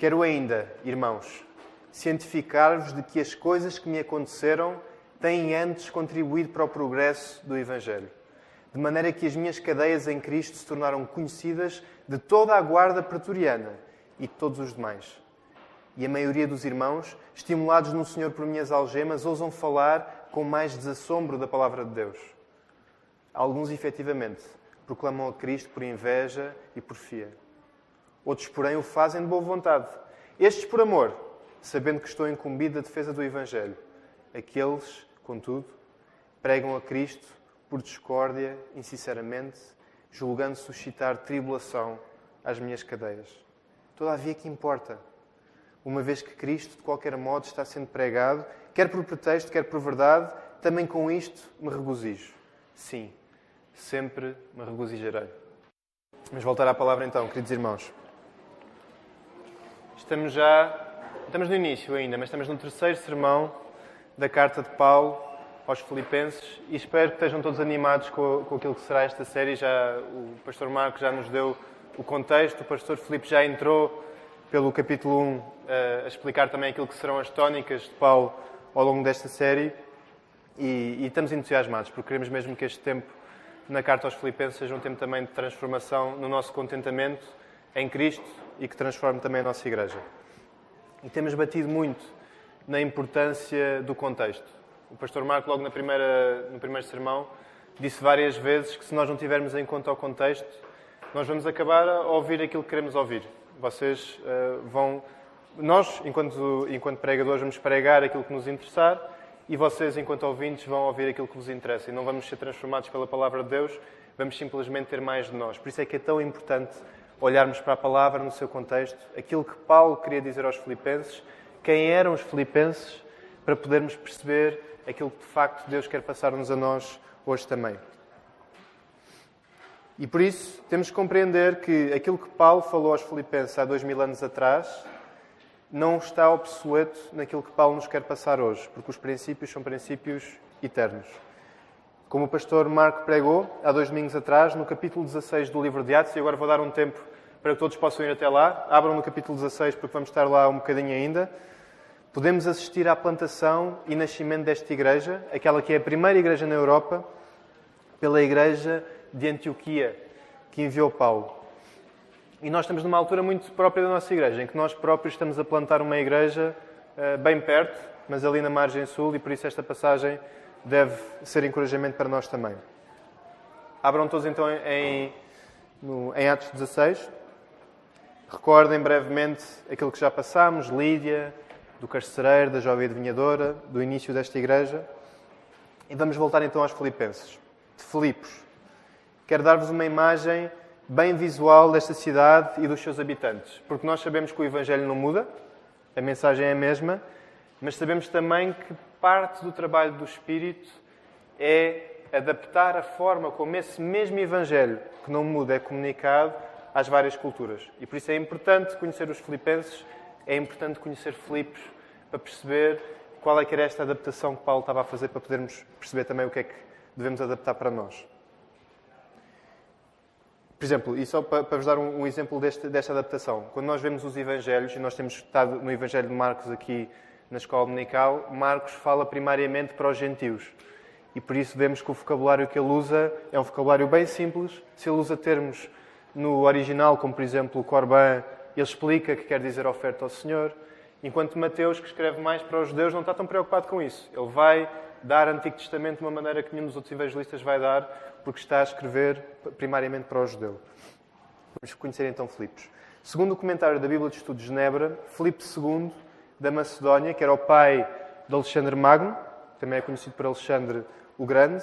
Quero ainda, irmãos, cientificar-vos de que as coisas que me aconteceram têm antes contribuído para o progresso do Evangelho, de maneira que as minhas cadeias em Cristo se tornaram conhecidas de toda a guarda pretoriana e de todos os demais. E a maioria dos irmãos, estimulados no Senhor por minhas algemas, ousam falar com mais desassombro da palavra de Deus. Alguns, efetivamente, proclamam a Cristo por inveja e por fia. Outros, porém, o fazem de boa vontade. Estes por amor, sabendo que estou incumbido da defesa do Evangelho. Aqueles, contudo, pregam a Cristo por discórdia, insinceramente, julgando suscitar tribulação às minhas cadeias. Todavia, que importa? Uma vez que Cristo, de qualquer modo, está sendo pregado, quer por pretexto, quer por verdade, também com isto me regozijo. Sim, sempre me regozijarei. Vamos voltar à palavra então, queridos irmãos. Estamos já, estamos no início ainda, mas estamos no terceiro sermão da carta de Paulo aos Filipenses e espero que estejam todos animados com, com aquilo que será esta série. Já o pastor Marco já nos deu o contexto, o pastor Filipe já entrou pelo capítulo 1 a explicar também aquilo que serão as tónicas de Paulo ao longo desta série e, e estamos entusiasmados porque queremos mesmo que este tempo na carta aos Filipenses seja um tempo também de transformação no nosso contentamento em Cristo e que transforme também a nossa igreja. E temos batido muito na importância do contexto. O pastor Marco, logo na primeira, no primeiro sermão, disse várias vezes que se nós não tivermos em conta o contexto, nós vamos acabar a ouvir aquilo que queremos ouvir. Vocês uh, vão. Nós, enquanto, enquanto pregadores, vamos pregar aquilo que nos interessar e vocês, enquanto ouvintes, vão ouvir aquilo que vos interessa e não vamos ser transformados pela palavra de Deus, vamos simplesmente ter mais de nós. Por isso é que é tão importante olharmos para a palavra no seu contexto, aquilo que Paulo queria dizer aos Filipenses, quem eram os Filipenses, para podermos perceber aquilo que de facto Deus quer passar-nos a nós hoje também. E por isso temos que compreender que aquilo que Paulo falou aos Filipenses há dois mil anos atrás não está obsoleto naquilo que Paulo nos quer passar hoje, porque os princípios são princípios eternos. Como o pastor Marco pregou há dois domingos atrás, no capítulo 16 do livro de Atos, e agora vou dar um tempo para que todos possam ir até lá. Abram no capítulo 16, porque vamos estar lá um bocadinho ainda. Podemos assistir à plantação e nascimento desta igreja, aquela que é a primeira igreja na Europa, pela igreja de Antioquia, que enviou Paulo. E nós estamos numa altura muito própria da nossa igreja, em que nós próprios estamos a plantar uma igreja uh, bem perto, mas ali na margem sul, e por isso esta passagem deve ser encorajamento para nós também. Abram todos então em, no, em Atos 16. Recordem brevemente aquilo que já passámos, Lídia, do carcereiro, da jovem adivinhadora, do início desta igreja. E vamos voltar então aos Filipenses, de Filipos. Quero dar-vos uma imagem bem visual desta cidade e dos seus habitantes, porque nós sabemos que o Evangelho não muda, a mensagem é a mesma, mas sabemos também que parte do trabalho do Espírito é adaptar a forma como esse mesmo Evangelho, que não muda, é comunicado às várias culturas. E por isso é importante conhecer os filipenses, é importante conhecer Filipos para perceber qual é que era esta adaptação que Paulo estava a fazer para podermos perceber também o que é que devemos adaptar para nós. Por exemplo, e só para, vos dar um, exemplo deste, desta adaptação, quando nós vemos os Evangelhos, e nós temos estado no Evangelho de Marcos aqui na escola dominical, Marcos fala primariamente para os gentios. E por isso vemos que o vocabulário que ele usa é um vocabulário bem simples. Se ele usa termos no original, como por exemplo o Corban, ele explica que quer dizer oferta ao Senhor, enquanto Mateus, que escreve mais para os judeus, não está tão preocupado com isso. Ele vai dar Antigo Testamento de uma maneira que nenhum dos outros evangelistas vai dar, porque está a escrever primariamente para o judeu. Vamos conhecer então Filipos. Segundo o comentário da Bíblia de Estudo de Genebra, Filipe II, da Macedónia, que era o pai de Alexandre Magno, também é conhecido por Alexandre o Grande,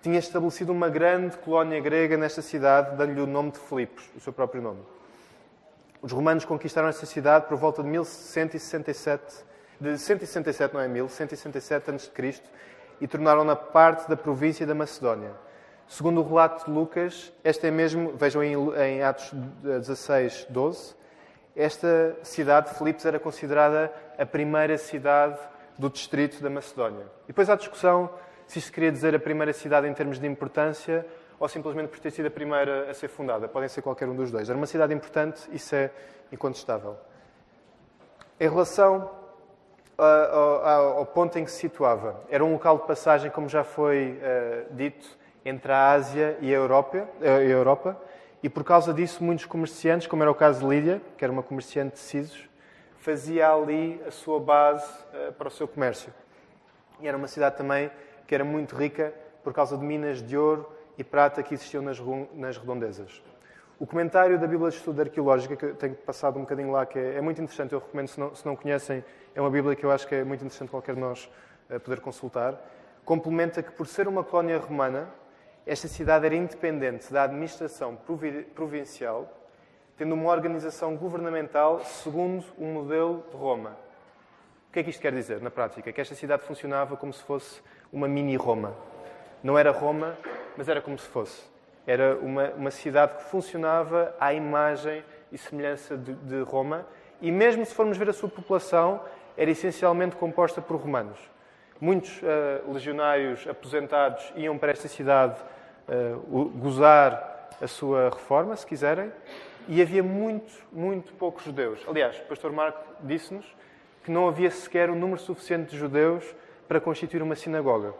tinha estabelecido uma grande colónia grega nesta cidade, dando-lhe o nome de Filipos, o seu próprio nome. Os romanos conquistaram esta cidade por volta de 1167, de 167 não é 1000, 167 a.C., e tornaram-na parte da província da Macedónia. Segundo o relato de Lucas, esta é mesmo, vejam em, Atos 16, 12, esta cidade de Filipos era considerada a primeira cidade do distrito da Macedónia. E depois há discussão se isto queria dizer a primeira cidade em termos de importância ou simplesmente por ter sido a primeira a ser fundada. Podem ser qualquer um dos dois. Era uma cidade importante, isso é incontestável. Em relação ao, ponto em que se situava, era um local de passagem, como já foi uh, dito, entre a Ásia e a Europa, e por causa disso muitos comerciantes, como era o caso de Lídia, que era uma comerciante de Cisos, fazia ali a sua base uh, para o seu comércio. E era uma cidade também que era muito rica por causa de minas de ouro e prata que existiam nas, nas redondezas. O comentário da Bíblia de Estudo Arqueológica, que eu tenho passado um bocadinho lá, que é, é muito interessante, eu recomendo, se não, se não, conhecem, é uma Bíblia que eu acho que é muito interessante qualquer de nós uh, poder consultar, complementa que, por ser uma colónia romana, esta cidade era independente da administração provincial, tendo uma organização governamental segundo o modelo de Roma. O que é que isto quer dizer, na prática? Que esta cidade funcionava como se fosse uma mini-Roma. Não era Roma, mas era como se fosse. Era uma, uma cidade que funcionava à imagem e semelhança de, de Roma, e mesmo se formos ver a sua população, era essencialmente composta por romanos. Muitos uh, legionários aposentados iam para esta cidade uh, gozar a sua reforma, se quiserem, e havia muito, muito poucos judeus. Aliás, o pastor Marco disse-nos que não havia sequer um número suficiente de judeus para constituir uma sinagoga.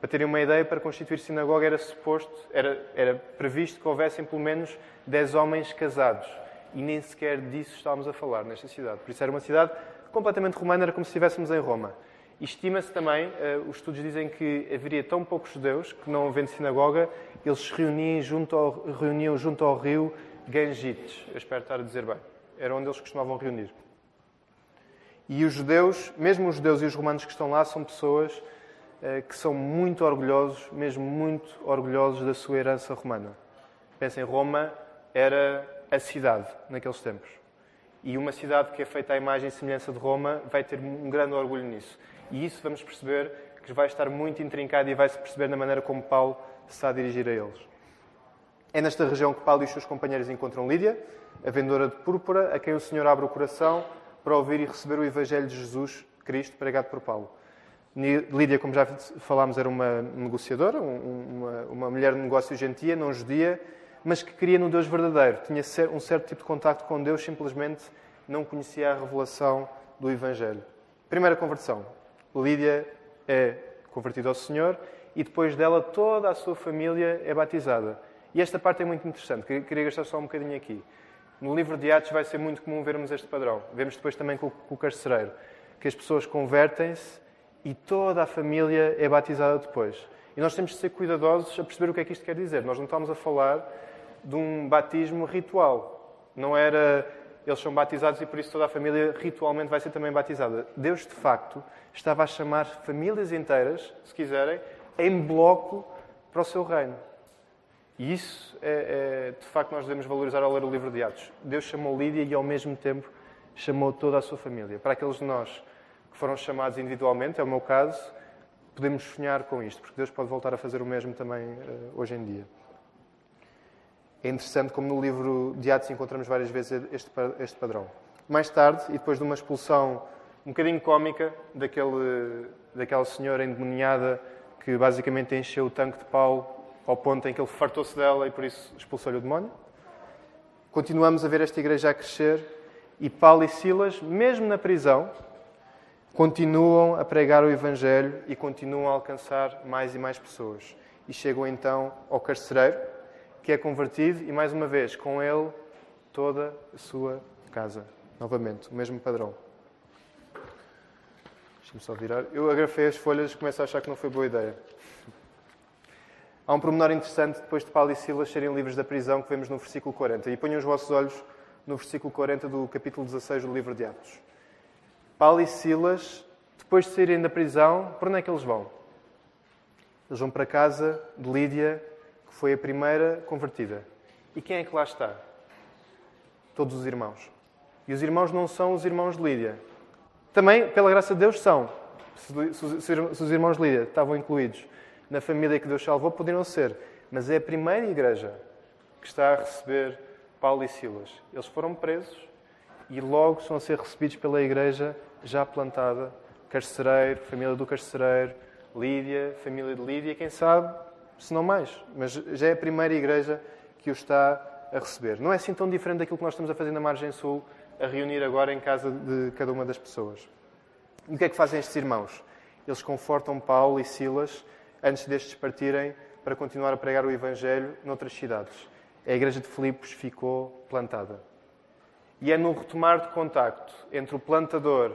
Para terem uma ideia, para constituir sinagoga era suposto, era, era previsto que houvessem pelo menos 10 homens casados. E nem sequer disso estávamos a falar nesta cidade. Por isso era uma cidade completamente romana, era como se estivéssemos em Roma. Estima-se também, uh, os estudos dizem que haveria tão poucos judeus que, não havendo sinagoga, eles se reuniam junto ao, reuniam junto ao rio Gangites. Eu espero estar a dizer bem. Era onde eles costumavam reunir. E os judeus, mesmo os judeus e os romanos que estão lá, são pessoas eh, que são muito orgulhosos, mesmo muito orgulhosos da sua herança romana. Pensem, Roma era a cidade naqueles tempos. E uma cidade que é feita à imagem e semelhança de Roma vai ter um grande orgulho nisso. E isso vamos perceber que vai estar muito intrincado e vai-se perceber na maneira como Paulo se está a dirigir a eles. É nesta região que Paulo e os seus companheiros encontram Lídia, a vendedora de púrpura, a quem o Senhor abre o coração para ouvir e receber o Evangelho de Jesus Cristo pregado por Paulo. Lídia, como já falámos, era uma negociadora, uma, uma mulher de negócio gentia, não judia, mas que queria no Deus verdadeiro. Tinha um certo tipo de contacto com Deus, simplesmente não conhecia a revelação do Evangelho. Primeira conversão. Lídia é convertida ao Senhor e depois dela toda a sua família é batizada. E esta parte é muito interessante, queria gastar só um bocadinho aqui. No livro de Atos vai ser muito comum vermos este padrão. Vemos depois também com o carcereiro, que as pessoas convertem-se e toda a família é batizada depois. E nós temos de ser cuidadosos a perceber o que é que isto quer dizer. Nós não estamos a falar de um batismo ritual. Não era eles são batizados e por isso toda a família ritualmente vai ser também batizada. Deus, de facto, estava a chamar famílias inteiras, se quiserem, em bloco para o seu reino. E isso, é, é, de facto, nós devemos valorizar ao ler o livro de Atos. Deus chamou Lídia e, ao mesmo tempo, chamou toda a sua família. Para aqueles de nós que foram chamados individualmente, é o meu caso, podemos sonhar com isto, porque Deus pode voltar a fazer o mesmo também uh, hoje em dia. É interessante como no livro de Atos encontramos várias vezes este, este padrão. Mais tarde, e depois de uma expulsão um bocadinho cómica daquele, daquela senhora endemoniada que basicamente encheu o tanque de Paulo ao ponto em que ele fartou-se dela e por isso expulsou-lhe o demónio. Continuamos a ver esta igreja a crescer e Paulo e Silas, mesmo na prisão, continuam a pregar o Evangelho e continuam a alcançar mais e mais pessoas. E chegam então ao carcereiro, que é convertido, e mais uma vez, com ele, toda a sua casa. Novamente, o mesmo padrão. Deixa-me só virar. Eu agrafei as folhas e começo a achar que não foi boa ideia. Há um pormenor interessante depois de Paulo e Silas serem livres da prisão que vemos no versículo 40. E ponham os vossos olhos no versículo 40 do capítulo 16 do livro de Atos. Paulo e Silas, depois de saírem da prisão, por onde é que eles vão? Eles vão para a casa de Lídia, que foi a primeira convertida. E quem é que lá está? Todos os irmãos. E os irmãos não são os irmãos de Lídia. Também, pela graça de Deus, são. Se os irmãos de Lídia estavam incluídos na família que Deus salvou, poderiam ser. Mas é a primeira igreja que está a receber Paulo e Silas. Eles foram presos e logo são a ser recebidos pela igreja já plantada, carcereiro, família do carcereiro, Lídia, família de Lídia, quem sabe, se não mais. Mas já é a primeira igreja que o está a receber. Não é assim tão diferente daquilo que nós estamos a fazer na margem sul, a reunir agora em casa de cada uma das pessoas. E o que é que fazem estes irmãos? Eles confortam Paulo e Silas antes destes partirem para continuar a pregar o Evangelho noutras cidades. A igreja de Filipos ficou plantada. E é no retomar de contacto entre o plantador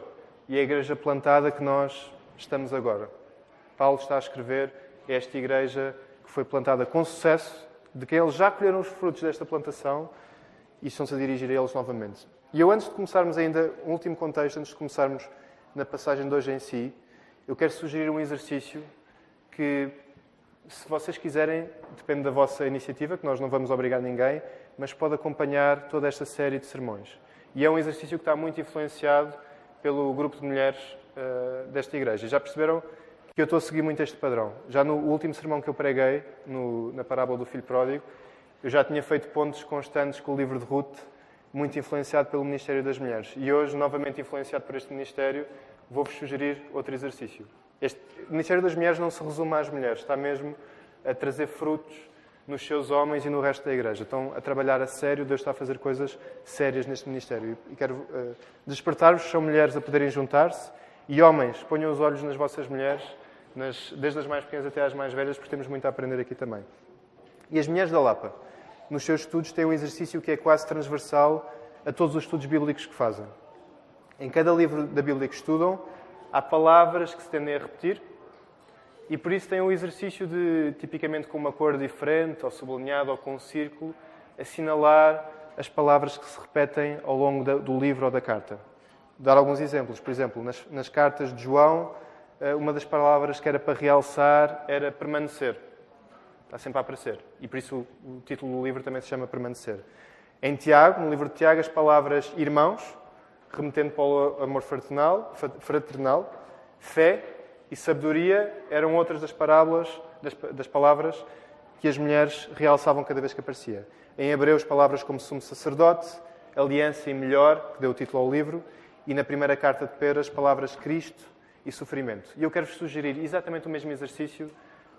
e a igreja plantada que nós estamos agora. Paulo está a escrever esta igreja que foi plantada com sucesso, de quem eles já colheram os frutos desta plantação e estão-se a dirigir a eles novamente. E eu, antes de começarmos ainda, um último contexto, antes de começarmos na passagem de hoje em si, eu quero sugerir um exercício que, se vocês quiserem, depende da vossa iniciativa, que nós não vamos obrigar ninguém, mas pode acompanhar toda esta série de sermões. E é um exercício que está muito influenciado pelo grupo de mulheres uh, desta igreja. Já perceberam que eu estou a seguir muito este padrão? Já no último sermão que eu preguei, no, na parábola do filho pródigo, eu já tinha feito pontos constantes com o livro de Ruth, muito influenciado pelo Ministério das Mulheres. E hoje, novamente influenciado por este Ministério, vou-vos sugerir outro exercício. Este Ministério das Mulheres não se resume às mulheres, está mesmo a trazer frutos nos seus homens e no resto da igreja. Estão a trabalhar a sério, Deus está a fazer coisas sérias neste ministério. E quero uh, despertar-vos, são mulheres a poderem juntar-se, e homens, ponham os olhos nas vossas mulheres, nas, desde as mais pequenas até às mais velhas, porque temos muito a aprender aqui também. E as mulheres da Lapa, nos seus estudos, têm um exercício que é quase transversal a todos os estudos bíblicos que fazem. Em cada livro da Bíblia que estudam, há palavras que se tendem a repetir, e por isso tem um exercício de, tipicamente com uma cor diferente, ou sublinhado, ou com um círculo, assinalar as palavras que se repetem ao longo do livro ou da carta. Dar alguns exemplos. Por exemplo, nas, nas cartas de João, eh, uma das palavras que era para realçar era permanecer. Está sempre a aparecer. E por isso o título do livro também se chama Permanecer. Em Tiago, no livro de Tiago, as palavras irmãos, remetendo para o amor fraternal, fraternal fé e sabedoria eram outras das parábolas, das, das, palavras que as mulheres realçavam cada vez que aparecia. Em Hebreus, palavras como sumo sacerdote, aliança e melhor, que deu o título ao livro, e na primeira carta de Pedro, as palavras Cristo e sofrimento. E eu quero-vos sugerir exatamente o mesmo exercício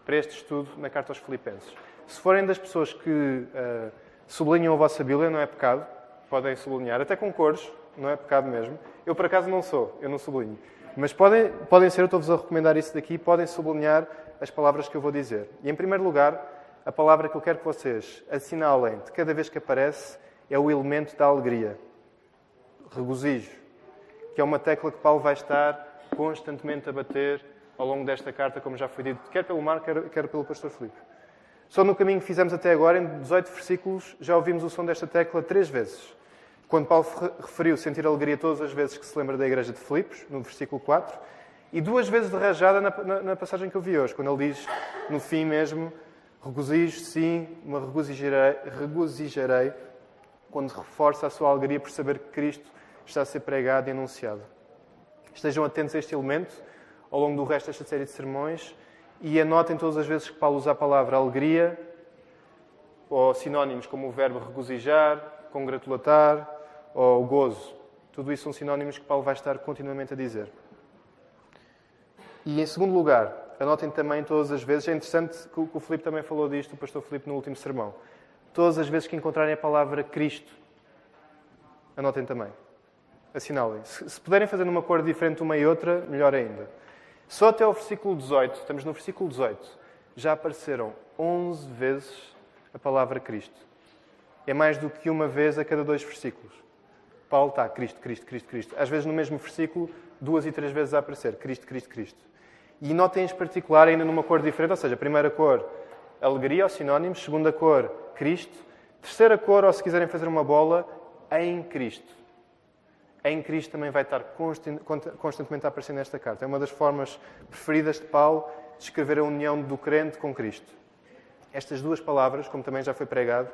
para este estudo na carta aos Filipenses. Se forem das pessoas que uh, sublinham a vossa Bíblia, não é pecado, podem sublinhar, até com cores, não é pecado mesmo. Eu, por acaso, não sou, eu não sublinho. Mas podem, podem ser, eu estou-vos a recomendar isso daqui, podem sublinhar as palavras que eu vou dizer. E, em primeiro lugar, a palavra que eu quero que vocês assinalem de cada vez que aparece é o elemento da alegria. Regozijo. Que é uma tecla que Paulo vai estar constantemente a bater ao longo desta carta, como já foi dito, quer pelo Marco, quer, quer pelo pastor Filipe. Só no caminho que fizemos até agora, em 18 versículos, já ouvimos o som desta tecla três vezes. Quando Paulo referiu sentir alegria todas as vezes que se lembra da igreja de Filipos, no versículo 4, e duas vezes de rajada na, na, na passagem que eu vi hoje, quando ele diz, no fim mesmo, regozijo, sim, me regozijarei, regozijarei, quando reforça a sua alegria por saber que Cristo está a ser pregado e anunciado. Estejam atentos a este elemento ao longo do resto desta série de sermões e anotem todas as vezes que Paulo usa a palavra alegria, ou sinónimos como o verbo regozijar, congratular, ou gozo. Tudo isso são sinónimos que Paulo vai estar continuamente a dizer. E em segundo lugar, anotem também todas as vezes, é interessante que o Filipe também falou disto, o pastor Filipe no último sermão. Todas as vezes que encontrarem a palavra Cristo, anotem também. Assinalem. Se puderem fazer numa cor diferente uma e outra, melhor ainda. Só até o versículo 18, estamos no versículo 18, já apareceram 11 vezes a palavra Cristo. É mais do que uma vez a cada dois versículos. Paulo está Cristo, Cristo, Cristo, Cristo. Às vezes no mesmo versículo, duas e três vezes a aparecer Cristo, Cristo, Cristo. E notem em particular ainda numa cor diferente, ou seja, primeira cor, alegria, ou sinónimos, segunda cor, Cristo, terceira cor, ou se quiserem fazer uma bola, em Cristo. Em Cristo também vai estar constantemente a aparecer nesta carta. É uma das formas preferidas de Paulo de escrever a união do crente com Cristo. Estas duas palavras, como também já foi pregado,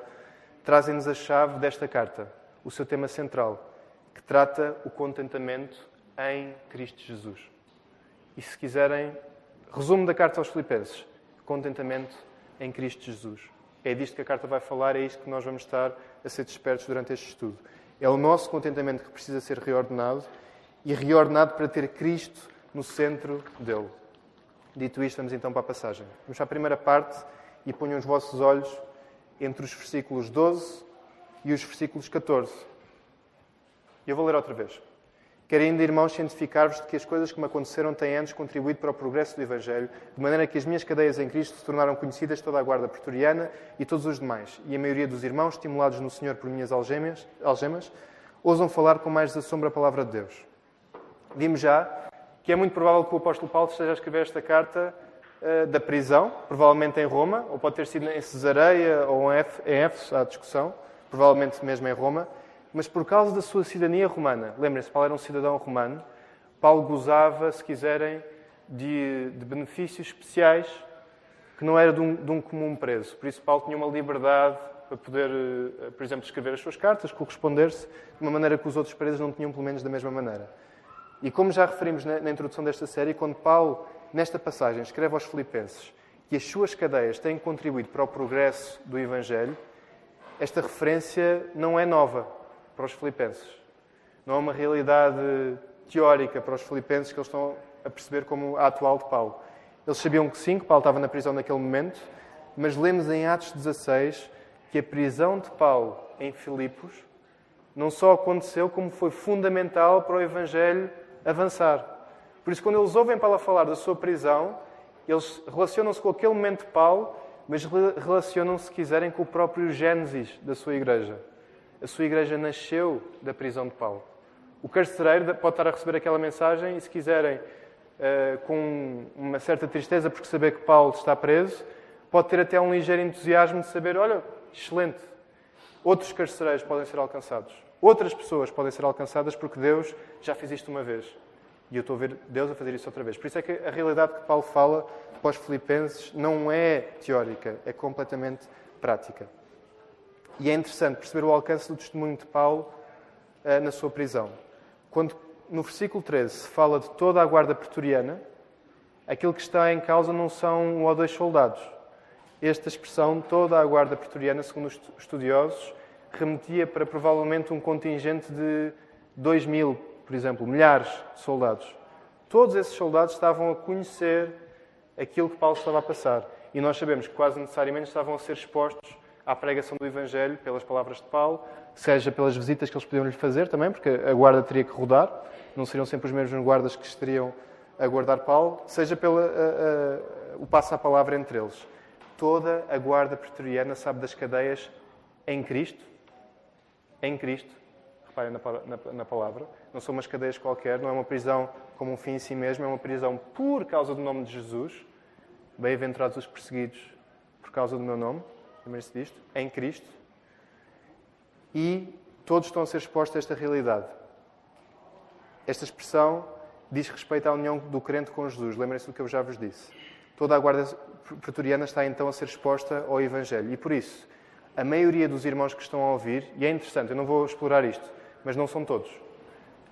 trazem-nos a chave desta carta o seu tema central, que trata o contentamento em Cristo Jesus. E se quiserem, resumo da carta aos Filipenses: contentamento em Cristo Jesus. É disto que a carta vai falar, é isto que nós vamos estar a ser despertos durante este estudo. É o nosso contentamento que precisa ser reordenado e reordenado para ter Cristo no centro dele. Dito isto, vamos então para a passagem. Vamos a primeira parte e ponham os vossos olhos entre os versículos 12 e os versículos 14. E eu vou ler outra vez. Quero ainda, irmãos, cientificar-vos de que as coisas que me aconteceram têm antes contribuído para o progresso do Evangelho, de maneira que as minhas cadeias em Cristo se tornaram conhecidas toda a guarda pretoriana e todos os demais, e a maioria dos irmãos, estimulados no Senhor por minhas algemas, algemas ousam falar com mais desassombro a palavra de Deus. Vimos já que é muito provável que o apóstolo Paulo esteja a escrever esta carta uh, da prisão, provavelmente em Roma, ou pode ter sido em Cesareia ou em Éfeso, há discussão, provavelmente mesmo em Roma, mas por causa da sua cidadania romana. Lembrem-se, Paulo era um cidadão romano. Paulo gozava, se quiserem, de, de benefícios especiais que não era de um, de um, comum preso. Por isso, Paulo tinha uma liberdade para poder, eh, por exemplo, escrever as suas cartas, corresponder-se de uma maneira que os outros presos não tinham, pelo menos, da mesma maneira. E como já referimos na, na introdução desta série, quando Paulo, nesta passagem, escreve aos Filipenses que as suas cadeias têm contribuído para o progresso do Evangelho, esta referência não é nova para os filipenses. Não é uma realidade teórica para os filipenses que eles estão a perceber como a atual de Paulo. Eles sabiam que sim, que Paulo estava na prisão naquele momento, mas lemos em Atos 16 que a prisão de Paulo em Filipos não só aconteceu, como foi fundamental para o Evangelho avançar. Por isso, quando eles ouvem Paulo falar da sua prisão, eles relacionam-se com aquele momento de Paulo, mas relacionam-se, se quiserem, com o próprio Gênesis da sua igreja a sua igreja nasceu da prisão de Paulo. O carcereiro pode estar a receber aquela mensagem e, se quiserem, uh, com uma certa tristeza porque saber que Paulo está preso, pode ter até um ligeiro entusiasmo de saber: olha, excelente, outros carcereiros podem ser alcançados, outras pessoas podem ser alcançadas porque Deus já fez isto uma vez. E eu estou a ver Deus a fazer isso outra vez. Por isso é que a realidade que Paulo fala para os filipenses não é teórica, é completamente prática. E é interessante perceber o alcance do testemunho de Paulo uh, na sua prisão. Quando no versículo 13 se fala de toda a guarda pretoriana, aquilo que está em causa não são um ou dois soldados. Esta expressão, toda a guarda pretoriana, segundo os estudiosos, remetia para provavelmente um contingente de 2 mil, por exemplo, milhares de soldados. Todos esses soldados estavam a conhecer aquilo que Paulo estava a passar. E nós sabemos que quase necessariamente estavam a ser expostos à pregação do Evangelho pelas palavras de Paulo, seja pelas visitas que eles podiam lhe fazer também, porque a guarda teria que rodar, não seriam sempre os mesmos guardas que estariam a guardar Paulo, seja pelo o passo à palavra entre eles. Toda a guarda pretoriana sabe das cadeias em Cristo, em Cristo, reparem na, na, na, palavra, não são umas cadeias qualquer, não é uma prisão como um fim em si mesmo, é uma prisão por causa do nome de Jesus. Bem-aventurados os perseguidos por causa do meu nome lembrem-se disto, em Cristo, e todos estão a ser expostos a esta realidade. Esta expressão diz respeito à união do crente com Jesus. Lembrem-se do que eu já vos disse. Toda a guarda pretoriana está então a ser exposta ao Evangelho. E por isso, a maioria dos irmãos que estão a ouvir, e é interessante, eu não vou explorar isto, mas não são todos.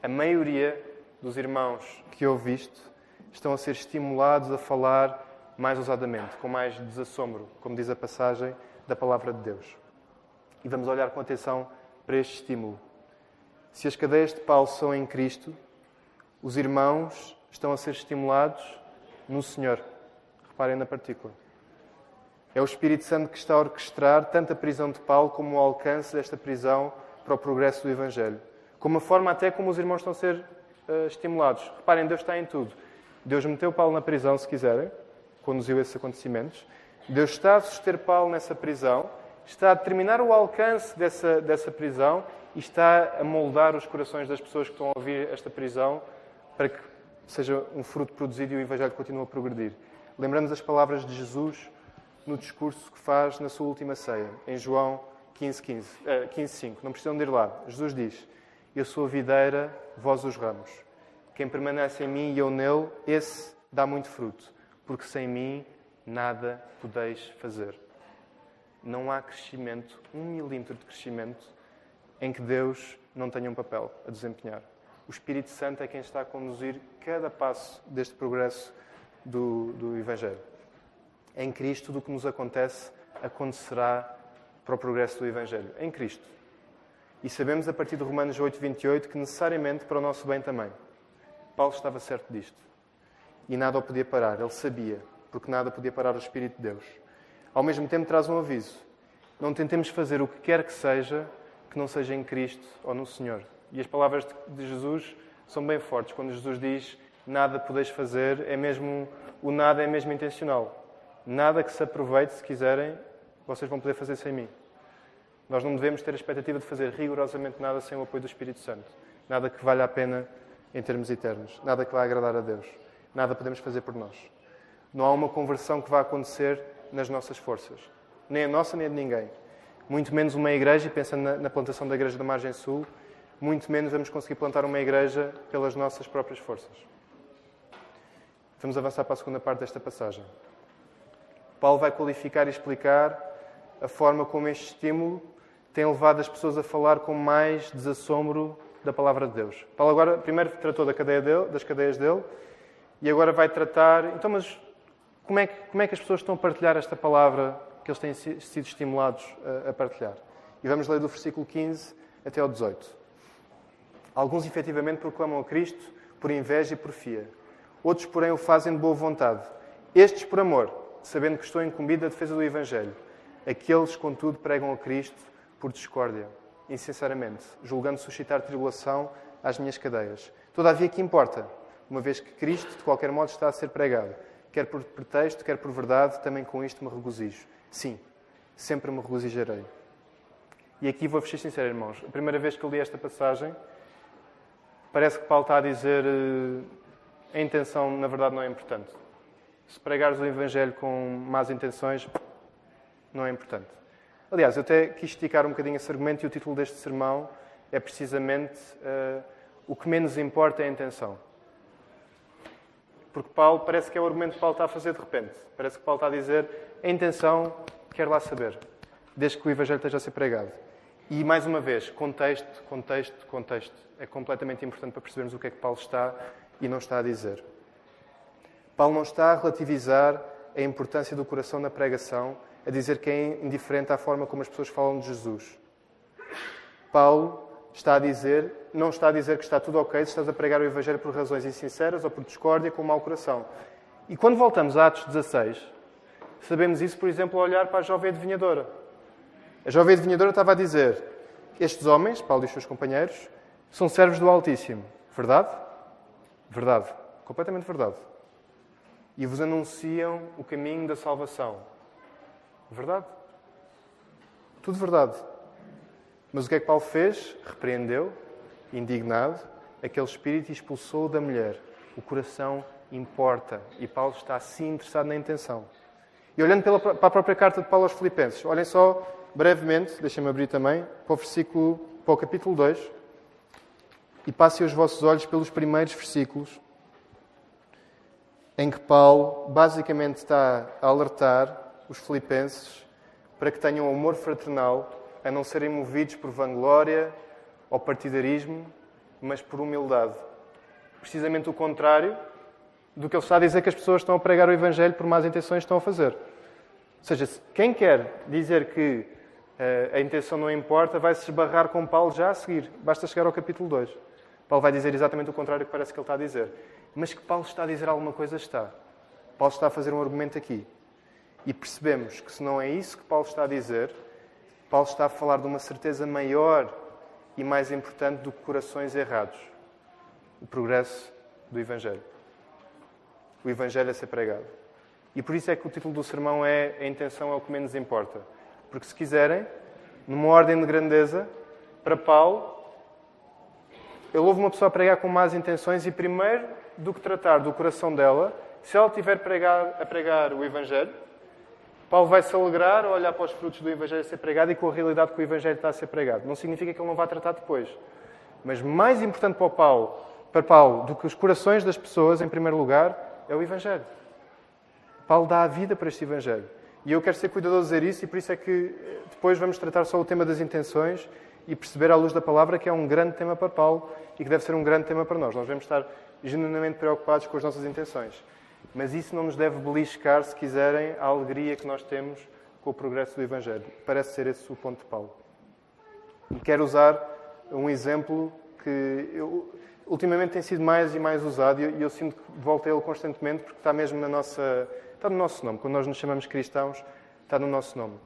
A maioria dos irmãos que ouve isto estão a ser estimulados a falar mais ousadamente, com mais desassombro, como diz a passagem, da palavra de Deus. E vamos olhar com atenção para este estímulo. Se as cadeias de Paulo são em Cristo, os irmãos estão a ser estimulados no Senhor. Reparem na partícula. É o Espírito Santo que está a orquestrar tanto a prisão de Paulo como o alcance desta prisão para o progresso do Evangelho. Como a forma até como os irmãos estão a ser uh, estimulados. Reparem, Deus está em tudo. Deus meteu Paulo na prisão, se quiserem, conduziu esses acontecimentos. Deus está a suster Paulo nessa prisão, está a determinar o alcance dessa, dessa prisão e está a moldar os corações das pessoas que estão a ouvir esta prisão para que seja um fruto produzido e o Evangelho continue a progredir. Lembramos as palavras de Jesus no discurso que faz na sua última ceia, em João 15, 15, uh, 15 5. Não precisam de ir lá. Jesus diz: Eu sou a videira, vós os ramos. Quem permanece em mim e eu nele, esse dá muito fruto, porque sem mim nada podeis fazer. Não há crescimento, um milímetro de crescimento, em que Deus não tenha um papel a desempenhar. O Espírito Santo é quem está a conduzir cada passo deste progresso do, do Evangelho. Em Cristo, tudo o que nos acontece acontecerá para o progresso do Evangelho. Em Cristo. E sabemos a partir de Romanos 8, 28 que necessariamente para o nosso bem também. Paulo estava certo disto. E nada o podia parar, ele sabia porque nada podia parar o Espírito de Deus. Ao mesmo tempo, traz um aviso: não tentemos fazer o que quer que seja que não seja em Cristo ou no Senhor. E as palavras de Jesus são bem fortes. Quando Jesus diz nada podeis fazer, é mesmo o nada é mesmo intencional. Nada que se aproveite, se quiserem, vocês vão poder fazer sem mim. Nós não devemos ter a expectativa de fazer rigorosamente nada sem o apoio do Espírito Santo. Nada que valha a pena em termos eternos. Nada que vá agradar a Deus. Nada podemos fazer por nós. Não há uma conversão que vá acontecer nas nossas forças. Nem a nossa, nem a de ninguém. Muito menos uma igreja, pensando na, na plantação da igreja da Margem Sul, muito menos vamos conseguir plantar uma igreja pelas nossas próprias forças. Vamos avançar para a segunda parte desta passagem. Paulo vai qualificar e explicar a forma como este estímulo tem levado as pessoas a falar com mais desassombro da palavra de Deus. Paulo agora primeiro tratou da cadeia dele, das cadeias dele e agora vai tratar. Então, mas como é, que, como é que as pessoas estão a partilhar esta palavra que eles têm sido estimulados a, a partilhar? E vamos ler do versículo 15 até ao 18. Alguns efetivamente proclamam a Cristo por inveja e porfia. Outros, porém, o fazem de boa vontade. Estes por amor, sabendo que estou incumbido da defesa do Evangelho. Aqueles, contudo, pregam a Cristo por discórdia, insinceramente, julgando suscitar tribulação às minhas cadeias. Todavia, que importa? Uma vez que Cristo, de qualquer modo, está a ser pregado. Quer por pretexto, quer por verdade, também com isto me regozijo. Sim, sempre me regozijarei. E aqui vou ser sincero, irmãos. A primeira vez que eu li esta passagem, parece que Paulo está a dizer eh, a intenção, na verdade, não é importante. Se pregares o Evangelho com más intenções, não é importante. Aliás, eu até quis esticar um bocadinho esse argumento e o título deste sermão é precisamente uh, o que menos importa é a intenção. Porque Paulo, parece que é o argumento que Paulo está a fazer de repente. Parece que Paulo está a dizer a intenção, quer lá saber, desde que o Evangelho esteja a ser pregado. E, mais uma vez, contexto, contexto, contexto. É completamente importante para percebermos o que é que Paulo está e não está a dizer. Paulo não está a relativizar a importância do coração na pregação, a dizer que é indiferente à forma como as pessoas falam de Jesus. Paulo está a dizer, não está a dizer que está tudo ok se estás a pregar o Evangelho por razões insinceras ou por discórdia com mau coração. E quando voltamos a Atos 16, sabemos isso, por exemplo, ao olhar para a jovem adivinhadora. A jovem adivinhadora estava a dizer: Estes homens, Paulo e os seus companheiros, são servos do Altíssimo. Verdade? Verdade. Completamente verdade. E vos anunciam o caminho da salvação. Verdade? Tudo verdade. Mas o que é que Paulo fez? Repreendeu, indignado, aquele espírito e expulsou da mulher. O coração importa. E Paulo está assim interessado na intenção. E olhando pela, para a própria carta de Paulo aos Filipenses, olhem só brevemente, deixem-me abrir também, para o versículo, para o capítulo 2 e passem os vossos olhos pelos primeiros versículos, em que Paulo basicamente está a alertar os filipenses para que tenham amor fraternal, a não serem movidos por vanglória ou partidarismo, mas por humildade. Precisamente o contrário do que ele está a dizer que as pessoas estão a pregar o Evangelho por más intenções estão a fazer. Ou seja, quem quer dizer que uh, a intenção não importa, vai se esbarrar com Paulo já a seguir. Basta chegar ao capítulo 2. Paulo vai dizer exatamente o contrário que parece que ele está a dizer. Mas que Paulo está a dizer alguma coisa, está. Paulo está a fazer um argumento aqui. E percebemos que se não é isso que Paulo está a dizer, Paulo está a falar de uma certeza maior e mais importante do que corações errados. O progresso do Evangelho. O Evangelho a ser pregado. E por isso é que o título do sermão é A intenção é o que menos importa. Porque se quiserem, numa ordem de grandeza, para Paulo, ele ouve uma pessoa pregar com más intenções e, primeiro do que tratar do coração dela, se ela estiver pregar, a pregar o Evangelho, Paulo vai se alegrar ao olhar para os frutos do Evangelho a ser pregado e com a realidade que o Evangelho está a ser pregado. Não significa que ele não vá tratar depois. Mas mais importante para Paulo, para Paulo do que os corações das pessoas, em primeiro lugar, é o Evangelho. Paulo dá a vida para este Evangelho. E eu quero ser cuidadoso de dizer isso, e por isso é que depois vamos tratar só o tema das intenções e perceber à luz da palavra que é um grande tema para Paulo e que deve ser um grande tema para nós. Nós devemos estar genuinamente preocupados com as nossas intenções. Mas isso não nos deve beliscar, se quiserem, a alegria que nós temos com o progresso do Evangelho. Parece ser esse o ponto de Paulo. E quero usar um exemplo que eu, ultimamente tem sido mais e mais usado e eu, eu sinto que volto a ele constantemente porque está mesmo na nossa, está no nosso nome. Quando nós nos chamamos cristãos, está no nosso nome.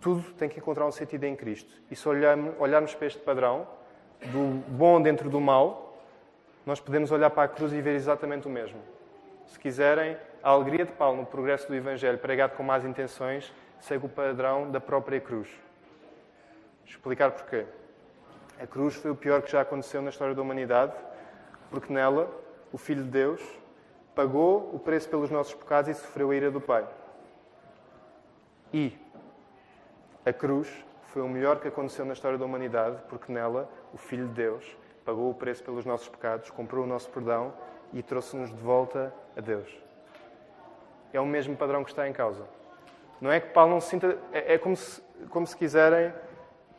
Tudo tem que encontrar um sentido em Cristo. E se olharmos, olharmos para este padrão, do bom dentro do mal, nós podemos olhar para a cruz e ver exatamente o mesmo. Se quiserem, a alegria de Paulo no progresso do Evangelho, pregado com más intenções, segue o padrão da própria cruz. Explicar porquê. A cruz foi o pior que já aconteceu na história da humanidade, porque nela o Filho de Deus pagou o preço pelos nossos pecados e sofreu a ira do Pai. E a cruz foi o melhor que aconteceu na história da humanidade, porque nela o Filho de Deus pagou o preço pelos nossos pecados, comprou o nosso perdão e trouxe-nos de volta a Deus. É o mesmo padrão que está em causa. Não é que Paulo não se sinta. É, é como, se, como se quiserem.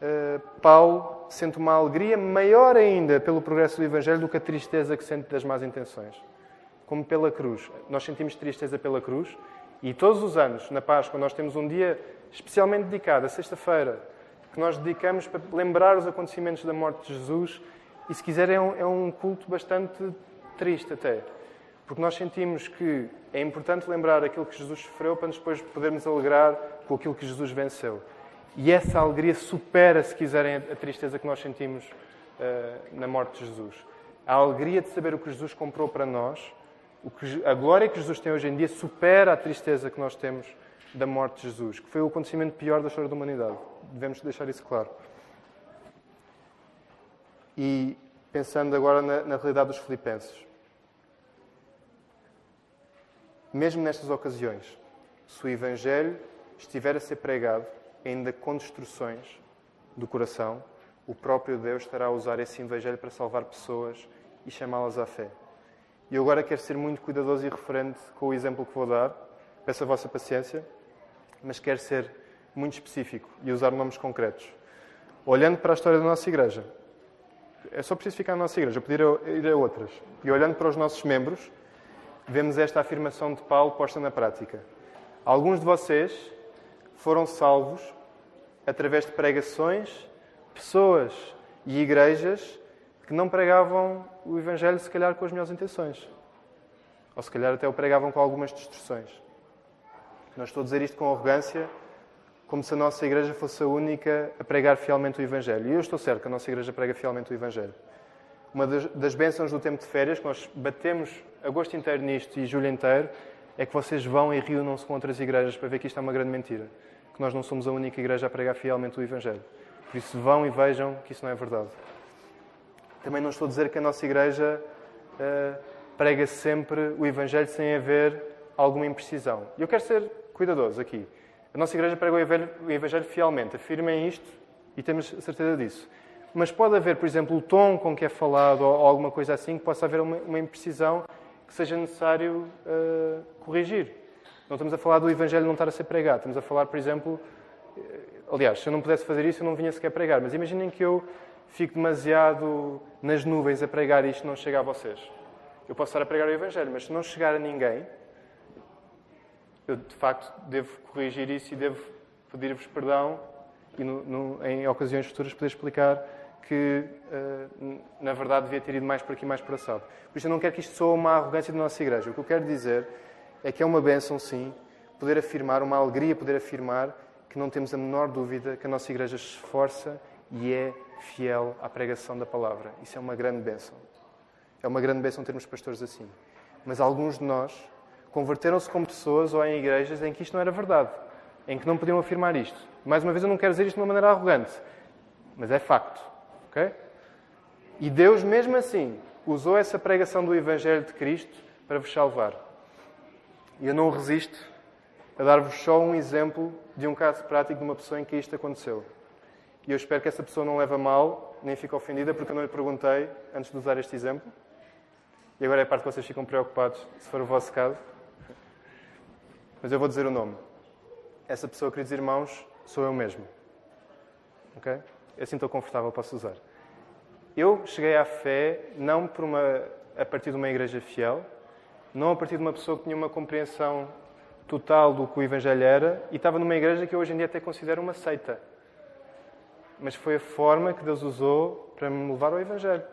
Uh, Paulo sente uma alegria maior ainda pelo progresso do Evangelho do que a tristeza que sente das más intenções. Como pela cruz. Nós sentimos tristeza pela cruz e todos os anos, na Páscoa, nós temos um dia especialmente dedicado, a sexta-feira, que nós dedicamos para lembrar os acontecimentos da morte de Jesus. E, se quiser, é um, é um culto bastante triste até. Porque nós sentimos que é importante lembrar aquilo que Jesus sofreu para depois podermos alegrar com aquilo que Jesus venceu. E essa alegria supera, se quiserem, a tristeza que nós sentimos uh, na morte de Jesus. A alegria de saber o que Jesus comprou para nós, que, a glória que Jesus tem hoje em dia, supera a tristeza que nós temos da morte de Jesus, que foi o acontecimento pior da história da humanidade. Devemos deixar isso claro. E pensando agora na, na realidade dos filipenses. Mesmo nestas ocasiões, se o Evangelho estiver a ser pregado ainda com destruções do coração, o próprio Deus estará a usar esse Evangelho para salvar pessoas e chamá-las à fé. E eu agora quero ser muito cuidadoso e referente com o exemplo que vou dar. Peço a vossa paciência mas quer ser muito específico e usar nomes concretos. Olhando para a história da nossa igreja, é só preciso ficar na nossa igreja, podia ir a outras. E olhando para os nossos membros, vemos esta afirmação de Paulo posta na prática. Alguns de vocês foram salvos através de pregações, pessoas e igrejas que não pregavam o Evangelho, se calhar, com as melhores intenções. Ou se calhar até o pregavam com algumas distorções. Não estou a dizer isto com arrogância, como se a nossa igreja fosse a única a pregar fielmente o Evangelho. E eu estou certo que a nossa igreja prega fielmente o Evangelho. Uma das, das bênçãos do tempo de férias, que nós batemos agosto inteiro nisto e julho inteiro, é que vocês vão e reúnam-se com outras igrejas para ver que isto é uma grande mentira. Que nós não somos a única igreja a pregar fielmente o Evangelho. Por isso, vão e vejam que isso não é verdade. Também não estou a dizer que a nossa igreja uh, prega sempre o Evangelho sem haver alguma imprecisão. E eu quero ser cuidadosos aqui. A nossa igreja prega o Evangelho fielmente. Afirmem isto e temos certeza disso. Mas pode haver, por exemplo, o tom com que é falado ou alguma coisa assim, que possa haver uma, uma imprecisão que seja necessário uh, corrigir. Não estamos a falar do Evangelho não estar a ser pregado. Estamos a falar, por exemplo... Eh, aliás, se eu não pudesse fazer isso, eu não vinha sequer pregar. Mas imaginem que eu fico demasiado nas nuvens a pregar isto não chega a vocês. Eu posso estar a pregar o Evangelho, mas se não chegar a ninguém, eu de facto devo corrigir isso e devo pedir-vos perdão e no, no, em ocasiões futuras poder explicar que, uh, na verdade, devia ter ido mais por aqui, mais por assado. Por isso, eu não quero que isto soe uma arrogância da nossa igreja. O que eu quero dizer é que é uma bênção, sim, poder afirmar, uma alegria poder afirmar que não temos a menor dúvida que a nossa igreja se esforça e é fiel à pregação da palavra. Isso é uma grande bênção. É uma grande bênção termos pastores assim. Mas alguns de nós converteram-se como pessoas ou em igrejas em que isto não era verdade, em que não podiam afirmar isto. Mais uma vez, eu não quero dizer isto de uma maneira arrogante, mas é facto. Ok? E Deus, mesmo assim, usou essa pregação do Evangelho de Cristo para vos salvar. E eu não resisto a dar-vos só um exemplo de um caso prático de uma pessoa em que isto aconteceu. E eu espero que essa pessoa não leve a mal, nem fique ofendida, porque eu não lhe perguntei antes de usar este exemplo. E agora é a parte que vocês ficam preocupados, se for o vosso caso. Mas eu vou dizer o nome. Essa pessoa, queridos irmãos, sou eu mesmo. Ok? Assim estou confortável, posso usar. Eu cheguei à fé não por uma, a partir de uma igreja fiel, não a partir de uma pessoa que tinha uma compreensão total do que o Evangelho era e estava numa igreja que eu hoje em dia até considero uma seita. Mas foi a forma que Deus usou para me levar ao Evangelho.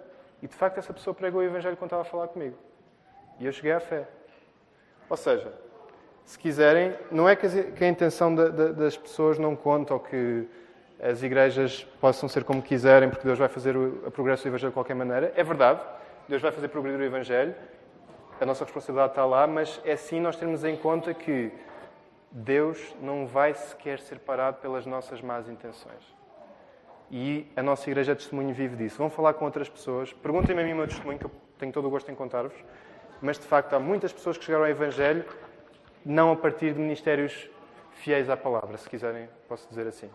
E de facto essa pessoa pregou o Evangelho quando estava a falar comigo. E eu cheguei à fé. Ou seja, se quiserem, não é que a intenção das pessoas não conta ou que as igrejas possam ser como quiserem, porque Deus vai fazer o progresso do Evangelho de qualquer maneira. É verdade, Deus vai fazer progredir o Evangelho, a nossa responsabilidade está lá, mas é sim nós termos em conta que Deus não vai sequer ser parado pelas nossas más intenções. E a nossa igreja é testemunho vivo disso. Vão falar com outras pessoas, perguntem-me a mim o meu testemunho, que eu tenho todo o gosto em contar-vos, mas de facto há muitas pessoas que chegaram ao Evangelho não a partir de ministérios fiéis à palavra, se quiserem, posso dizer assim.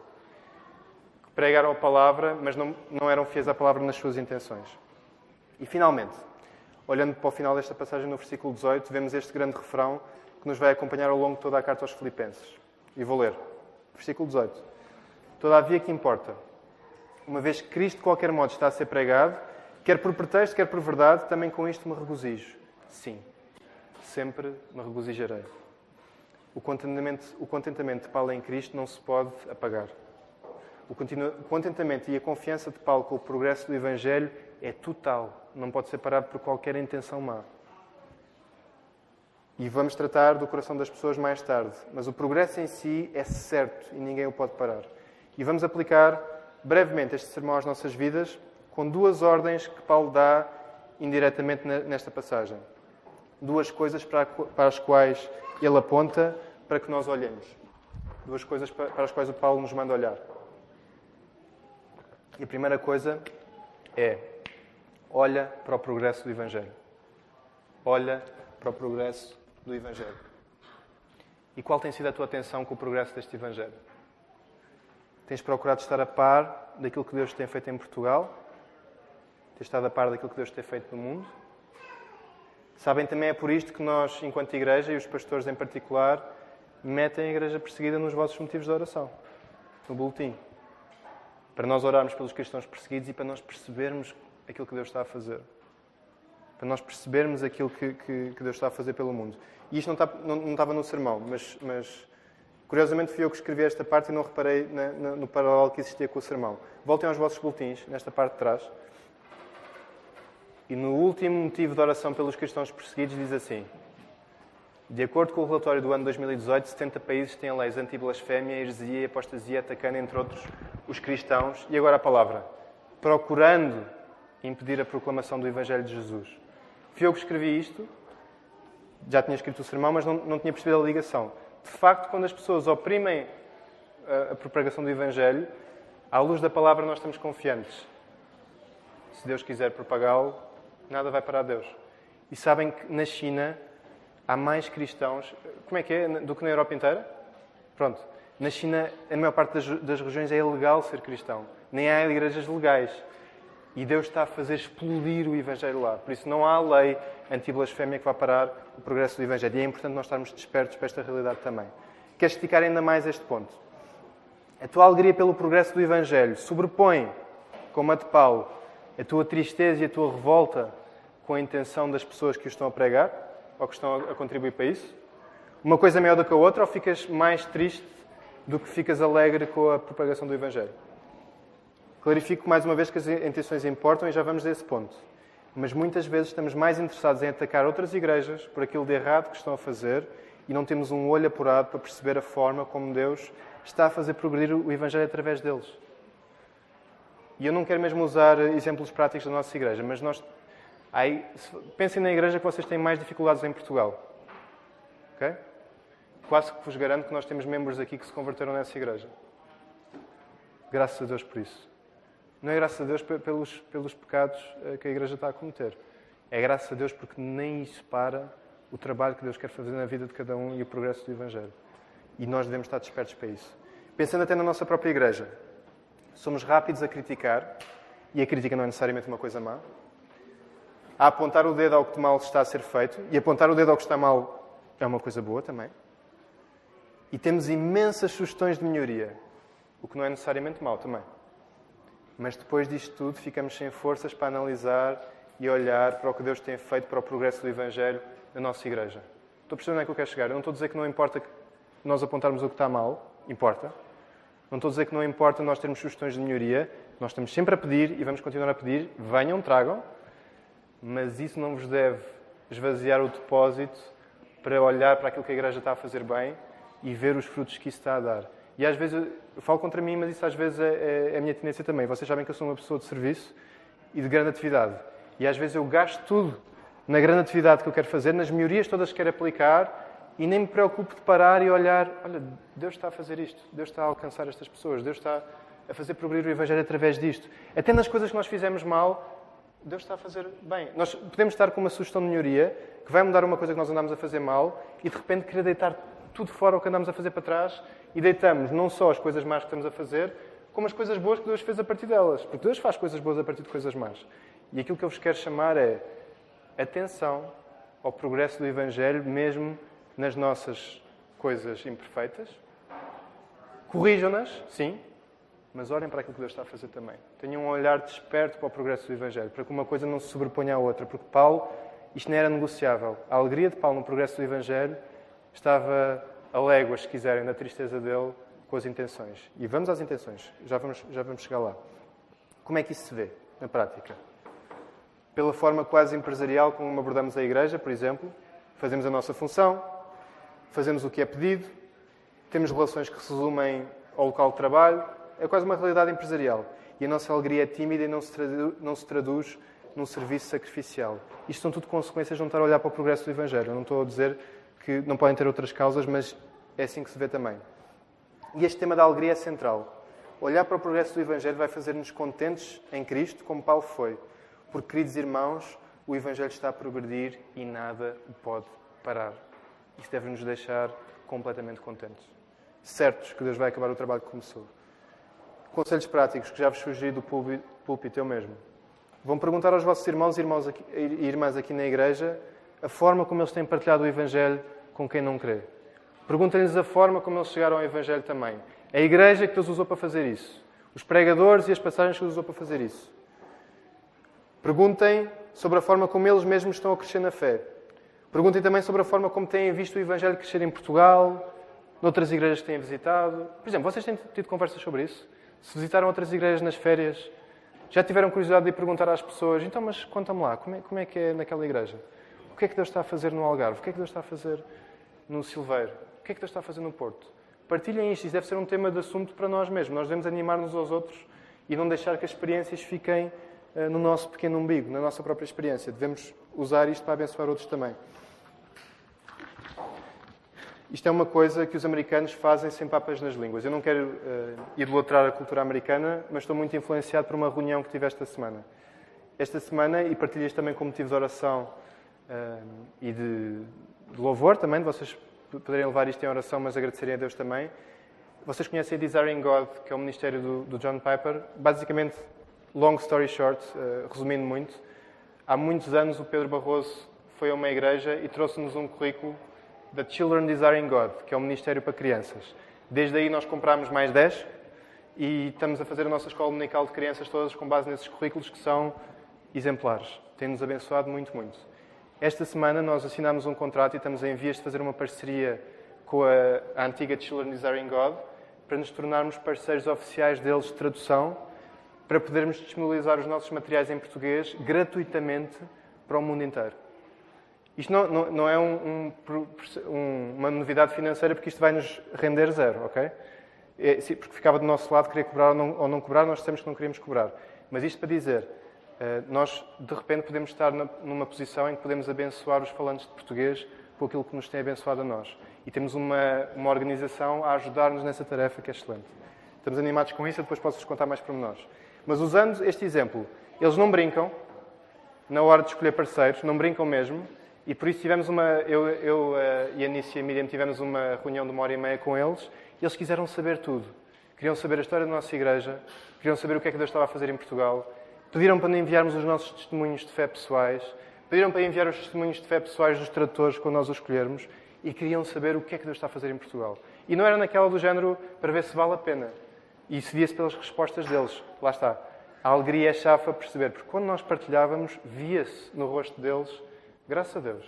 Pregaram a palavra, mas não, não eram fiéis à palavra nas suas intenções. E finalmente, olhando para o final desta passagem no versículo 18, vemos este grande refrão que nos vai acompanhar ao longo de toda a carta aos Filipenses. E vou ler. Versículo 18. Todavia que importa, uma vez que Cristo de qualquer modo está a ser pregado, quer por pretexto, quer por verdade, também com isto me regozijo. Sim, sempre me regozijarei. O contentamento, o contentamento de Paulo em Cristo não se pode apagar. O contentamento e a confiança de Paulo com o progresso do Evangelho é total, não pode ser parado por qualquer intenção má. E vamos tratar do coração das pessoas mais tarde, mas o progresso em si é certo e ninguém o pode parar. E vamos aplicar brevemente este sermão às nossas vidas com duas ordens que Paulo dá indiretamente nesta passagem. Duas coisas para as quais ele aponta para que nós olhemos. Duas coisas para as quais o Paulo nos manda olhar. E a primeira coisa é: olha para o progresso do Evangelho. Olha para o progresso do Evangelho. E qual tem sido a tua atenção com o progresso deste Evangelho? Tens procurado estar a par daquilo que Deus tem feito em Portugal? Tens estado a par daquilo que Deus tem feito no mundo? Sabem também é por isto que nós, enquanto igreja, e os pastores em particular, metem a igreja perseguida nos vossos motivos de oração, no boletim. Para nós orarmos pelos cristãos perseguidos e para nós percebermos aquilo que Deus está a fazer. Para nós percebermos aquilo que, que, que Deus está a fazer pelo mundo. E isto não, está, não, não estava no sermão, mas, mas Curiosamente fui eu que escrevi esta parte e não reparei na, na, no paralelo que existia com o sermão. Voltem aos vossos boletins, nesta parte de trás. E no último motivo de oração pelos cristãos perseguidos diz assim: De acordo com o relatório do ano 2018, 70 países têm leis anti-blasfémia, heresia e apostasia atacando, entre outros, os cristãos. E agora a palavra: procurando impedir a proclamação do Evangelho de Jesus. Fui eu que escrevi isto, já tinha escrito o sermão, mas não, não tinha percebido a ligação de facto, quando as pessoas oprimem a, propagação do Evangelho, à luz da palavra nós estamos confiantes. Se Deus quiser propagá-lo, nada vai parar Deus. E sabem que na China há mais cristãos, como é que é, do que na Europa inteira? Pronto. Na China, a maior parte das, das regiões é ilegal ser cristão. Nem há igrejas legais. E Deus está a fazer explodir o Evangelho lá. Por isso não há lei anti-blasfémia que vá parar o progresso do Evangelho. E é importante nós estarmos despertos para esta realidade também. Quero esticar ainda mais este ponto. A tua alegria pelo progresso do Evangelho sobrepõe, como a de Paulo, a tua tristeza e a tua revolta com a intenção das pessoas que o estão a pregar ou que estão a contribuir para isso? Uma coisa maior do que a outra ou ficas mais triste do que ficas alegre com a propagação do Evangelho? Clarifico mais uma vez que as intenções importam e já vamos a esse ponto. Mas muitas vezes estamos mais interessados em atacar outras igrejas por aquilo de errado que estão a fazer e não temos um olho apurado para perceber a forma como Deus está a fazer progredir o Evangelho através deles. E eu não quero mesmo usar exemplos práticos da nossa igreja, mas nós. Aí, pensem na igreja que vocês têm mais dificuldades em Portugal. Ok? Quase que vos garanto que nós temos membros aqui que se converteram nessa igreja. Graças a Deus por isso. Não é graças a Deus pelos, pelos pecados eh, que a Igreja está a cometer. É graças a Deus porque nem isso para o trabalho que Deus quer fazer na vida de cada um e o progresso do Evangelho. E nós devemos estar despertos para isso. Pensando até na nossa própria Igreja, somos rápidos a criticar, e a crítica não é necessariamente uma coisa má, a apontar o dedo ao que mal está a ser feito, e apontar o dedo ao que está mal é uma coisa boa também. E temos imensas sugestões de melhoria, o que não é necessariamente mau também. Mas depois disto tudo, ficamos sem forças para analisar e olhar para o que Deus tem feito para o progresso do Evangelho na nossa igreja. Estou percebendo onde é que eu quero chegar. Eu não estou a dizer que não importa nós apontarmos o que está mal, importa. Não estou a dizer que não importa nós termos sugestões de melhoria. Nós estamos sempre a pedir e vamos continuar a pedir. Venham, tragam. Mas isso não vos deve esvaziar o depósito para olhar para aquilo que a igreja está a fazer bem e ver os frutos que isso está a dar. E às vezes, eu falo contra mim, mas isso às vezes é, é, é a minha tendência também. Vocês sabem que eu sou uma pessoa de serviço e de grande atividade. E às vezes eu gasto tudo na grande atividade que eu quero fazer, nas melhorias todas que quero aplicar e nem me preocupo de parar e olhar, olha, Deus está a fazer isto, Deus está a alcançar estas pessoas, Deus está a fazer progredir o Evangelho através disto. Até nas coisas que nós fizemos mal, Deus está a fazer bem. Nós podemos estar com uma sugestão de melhoria que vai mudar uma coisa que nós andamos a fazer mal e de repente querer deitar tudo fora o que andamos a fazer para trás e deitamos não só as coisas más que estamos a fazer, como as coisas boas que Deus fez a partir delas. Porque Deus faz coisas boas a partir de coisas más. E aquilo que eu vos quero chamar é atenção ao progresso do Evangelho, mesmo nas nossas coisas imperfeitas. Corrijam-nas, sim, mas olhem para aquilo que Deus está a fazer também. Tenham um olhar desperto para o progresso do Evangelho, para que uma coisa não se sobreponha à outra, porque Paulo, isto não era negociável. A alegria de Paulo no progresso do Evangelho estava a léguas, se quiserem, da tristeza dele com as intenções. E vamos às intenções, já vamos, já vamos chegar lá. Como é que isso se vê na prática? Pela forma quase empresarial como abordamos a igreja, por exemplo, fazemos a nossa função, fazemos o que é pedido, temos relações que se resumem ao local de trabalho, é quase uma realidade empresarial. E a nossa alegria é tímida e não se traduz, não se traduz num serviço sacrificial. Isto são tudo consequências de não estar a olhar para o progresso do Evangelho. Eu não estou a dizer que não podem ter outras causas, mas é assim que se vê também. E este tema da alegria é central. Olhar para o progresso do Evangelho vai fazer-nos contentes em Cristo, como Paulo foi. Porque, queridos irmãos, o Evangelho está a progredir e nada o pode parar. Isso deve nos deixar completamente contentes. Certos que Deus vai acabar o trabalho que começou. Conselhos práticos que já vos sugeri do púlpito, eu mesmo. Vão perguntar aos vossos irmãos e irmãos aqui, irmãs aqui na igreja a forma como eles têm partilhado o Evangelho com quem não crê. Perguntem-lhes a forma como eles chegaram ao Evangelho também. A igreja que Deus usou para fazer isso. Os pregadores e as passagens que Deus usou para fazer isso. Perguntem sobre a forma como eles mesmos estão a crescer na fé. Perguntem também sobre a forma como têm visto o Evangelho crescer em Portugal, noutras igrejas que têm visitado. Por exemplo, vocês têm tido conversas sobre isso? Se visitaram outras igrejas nas férias, já tiveram curiosidade de perguntar às pessoas: então, mas conta-me lá, como é, como é que é naquela igreja? O que é que Deus está a fazer no Algarve? O que é que Deus está a fazer no Silveiro? O que é que Deus está a fazer no Porto? Partilhem isto, isso deve ser um tema de assunto para nós mesmos. Nós devemos animar-nos aos outros e não deixar que as experiências fiquem uh, no nosso pequeno umbigo, na nossa própria experiência. Devemos usar isto para abençoar outros também. Isto é uma coisa que os americanos fazem sem papas nas línguas. Eu não quero uh, idolatrar a cultura americana, mas estou muito influenciado por uma reunião que tive esta semana. Esta semana, e partilho isto também como motivo de oração uh, e de, de, louvor também, de vocês poderem levar isto em oração, mas agradecerem a Deus também. Vocês conhecem Desiring God, que é o ministério do, do John Piper. Basicamente, long story short, uh, resumindo muito, há muitos anos o Pedro Barroso foi a uma igreja e trouxe-nos um currículo da Children Desiring God, que é um ministério para crianças. Desde aí nós comprámos mais 10 e estamos a fazer a nossa escola dominical de crianças todas com base nesses currículos que são exemplares. Tem-nos abençoado muito, muito. Esta semana nós assinámos um contrato e estamos em vias de fazer uma parceria com a, a antiga Children Desiring God para nos tornarmos parceiros oficiais deles de tradução para podermos disponibilizar os nossos materiais em português gratuitamente para o mundo inteiro. Isto não, não, não é um, um, uma novidade financeira porque isto vai nos render zero, ok? É, porque ficava do nosso lado querer cobrar ou não, ou não cobrar, nós dissemos que não queríamos cobrar. Mas isto para dizer, eh, nós de repente podemos estar numa posição em que podemos abençoar os falantes de português com aquilo que nos tem abençoado a nós. E temos uma, uma organização a ajudar-nos nessa tarefa que é excelente. Estamos animados com isso, depois posso-vos contar mais nós. Mas usando este exemplo, eles não brincam na hora de escolher parceiros, não brincam mesmo, e por isso tivemos uma, eu, eu eh, e a Nícia e a Miriam tivemos uma reunião de uma hora e meia com eles e eles quiseram saber tudo. Queriam saber a história da nossa igreja, queriam saber o que é que Deus estava a fazer em Portugal, pediram para enviarmos os nossos testemunhos de fé pessoais, pediram para enviar os testemunhos de fé pessoais dos tradutores quando nós os escolhermos e queriam saber o que é que Deus está a fazer em Portugal. E não era naquela do género para ver se vale a pena. E isso via-se pelas respostas deles. Lá está. A alegria é chave a perceber, porque quando nós partilhávamos, via-se no rosto deles Graças a Deus.